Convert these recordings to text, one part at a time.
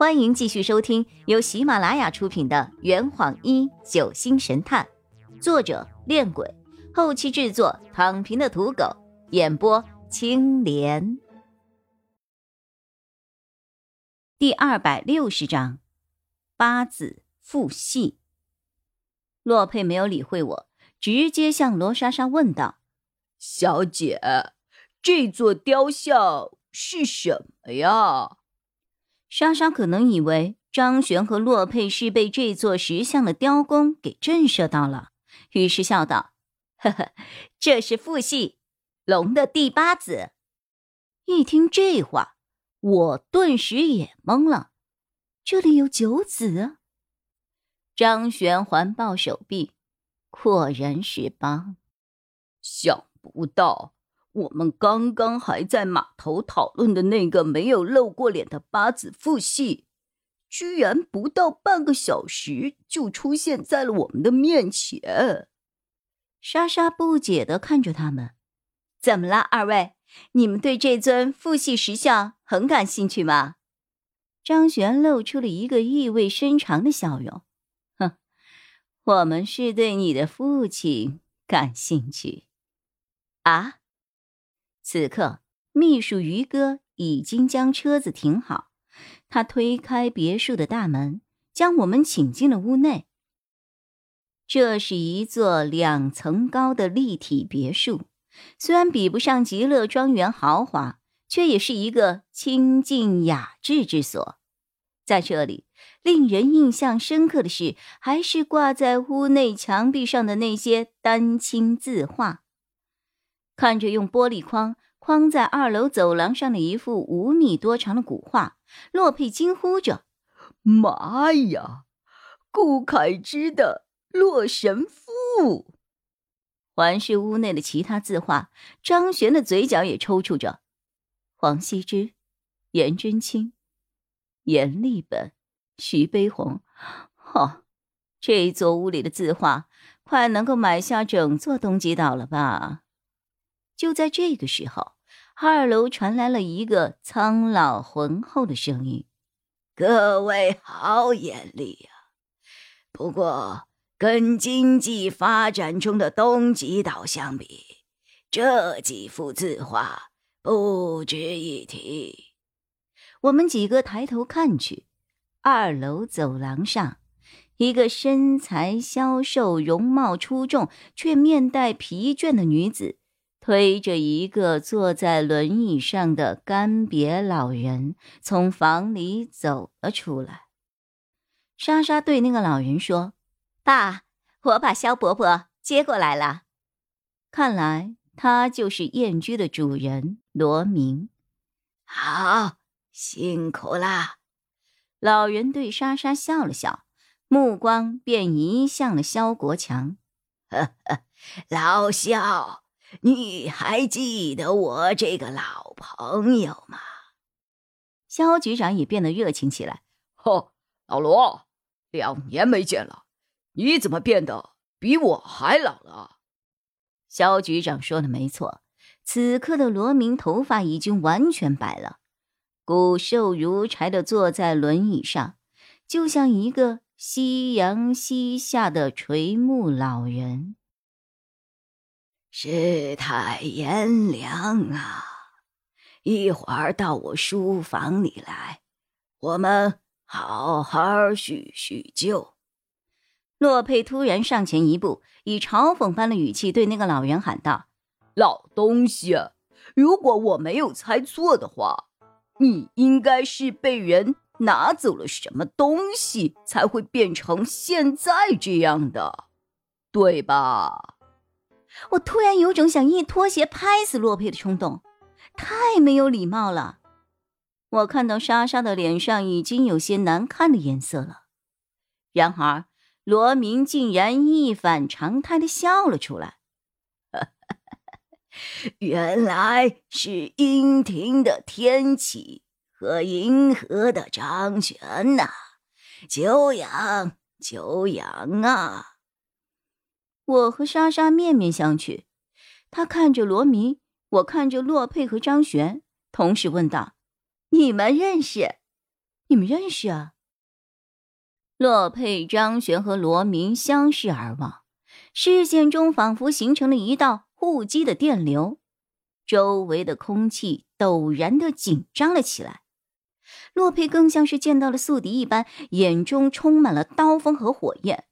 欢迎继续收听由喜马拉雅出品的《圆谎一九星神探》，作者：恋鬼，后期制作：躺平的土狗，演播：青莲。第二百六十章，八字复系。洛佩没有理会我，直接向罗莎莎问道：“小姐，这座雕像是什么呀？”莎莎可能以为张璇和洛佩是被这座石像的雕工给震慑到了，于是笑道：“呵呵，这是父系龙的第八子。”一听这话，我顿时也懵了。这里有九子？张璇环抱手臂，果然是八。想不到。我们刚刚还在码头讨论的那个没有露过脸的八子父系，居然不到半个小时就出现在了我们的面前。莎莎不解的看着他们：“怎么了，二位？你们对这尊父系石像很感兴趣吗？”张璇露出了一个意味深长的笑容：“哼，我们是对你的父亲感兴趣。”啊？此刻，秘书于哥已经将车子停好，他推开别墅的大门，将我们请进了屋内。这是一座两层高的立体别墅，虽然比不上极乐庄园豪华，却也是一个清静雅致之所。在这里，令人印象深刻的是，还是挂在屋内墙壁上的那些丹青字画。看着用玻璃框框在二楼走廊上的一幅五米多长的古画，洛佩惊呼着：“妈呀，顾恺之的《洛神赋》！”环视屋内的其他字画，张璇的嘴角也抽搐着。黄羲之、颜真卿、阎立本、徐悲鸿，哈，这座屋里的字画，快能够买下整座东极岛了吧？就在这个时候，二楼传来了一个苍老浑厚的声音：“各位好眼力呀！不过，跟经济发展中的东极岛相比，这几幅字画不值一提。”我们几个抬头看去，二楼走廊上，一个身材消瘦、容貌出众却面带疲倦的女子。推着一个坐在轮椅上的干瘪老人从房里走了出来。莎莎对那个老人说：“爸，我把萧伯伯接过来了。看来他就是燕居的主人罗明。好，辛苦啦。”老人对莎莎笑了笑，目光便移向了萧国强。老萧。你还记得我这个老朋友吗？肖局长也变得热情起来。呵，老罗，两年没见了，你怎么变得比我还老了？肖局长说的没错，此刻的罗明头发已经完全白了，骨瘦如柴的坐在轮椅上，就像一个夕阳西下的垂暮老人。世态炎凉啊！一会儿到我书房里来，我们好好叙叙旧。洛佩突然上前一步，以嘲讽般的语气对那个老人喊道：“老东西，如果我没有猜错的话，你应该是被人拿走了什么东西，才会变成现在这样的，对吧？”我突然有种想一拖鞋拍死洛佩的冲动，太没有礼貌了。我看到莎莎的脸上已经有些难看的颜色了，然而罗明竟然一反常态的笑了出来。原来是阴庭的天启和银河的张璇呐，久仰久仰啊！我和莎莎面面相觑，他看着罗明，我看着洛佩和张璇，同时问道：“你们认识？”你们认识啊？洛佩、张璇和罗明相视而望，视线中仿佛形成了一道互击的电流，周围的空气陡然的紧张了起来。洛佩更像是见到了宿敌一般，眼中充满了刀锋和火焰。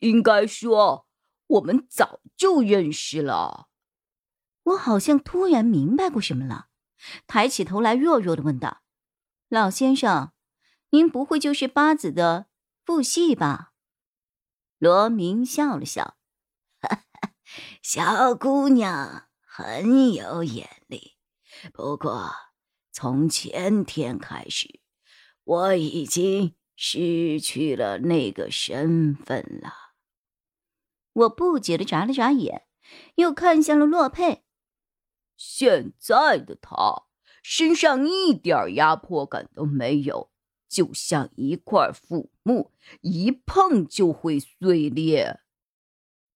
应该说，我们早就认识了。我好像突然明白过什么了，抬起头来，弱弱的问道：“老先生。”您不会就是八子的父系吧？罗明笑了笑，小姑娘很有眼力。不过从前天开始，我已经失去了那个身份了。我不解的眨了眨眼，又看向了洛佩。现在的他身上一点压迫感都没有。就像一块腐木，一碰就会碎裂。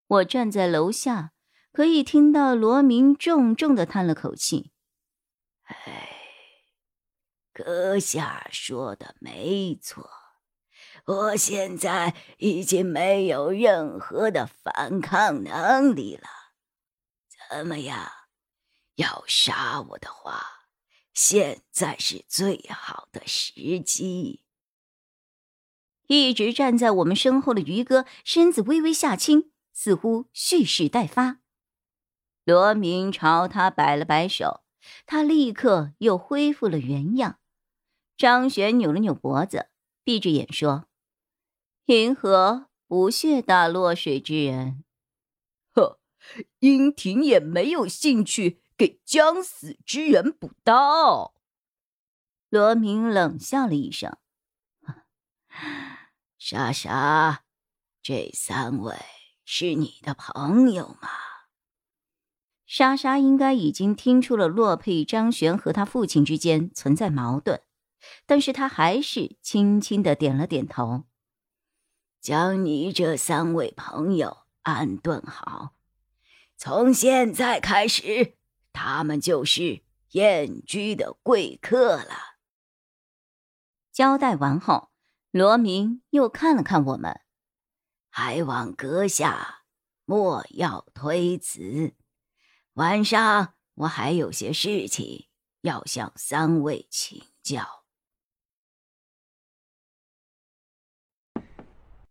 我站在楼下，可以听到罗明重重的叹了口气：“哎，阁下说的没错，我现在已经没有任何的反抗能力了。怎么样？要杀我的话？”现在是最好的时机。一直站在我们身后的于哥身子微微下倾，似乎蓄势待发。罗明朝他摆了摆手，他立刻又恢复了原样。张璇扭了扭脖子，闭着眼说：“银河不屑打落水之人。”呵，殷婷也没有兴趣。给将死之人补刀。罗明冷笑了一声：“莎莎，这三位是你的朋友吗？”莎莎应该已经听出了洛佩、张璇和他父亲之间存在矛盾，但是他还是轻轻的点了点头：“将你这三位朋友安顿好，从现在开始。”他们就是燕居的贵客了。交代完后，罗明又看了看我们，还望阁下莫要推辞。晚上我还有些事情要向三位请教。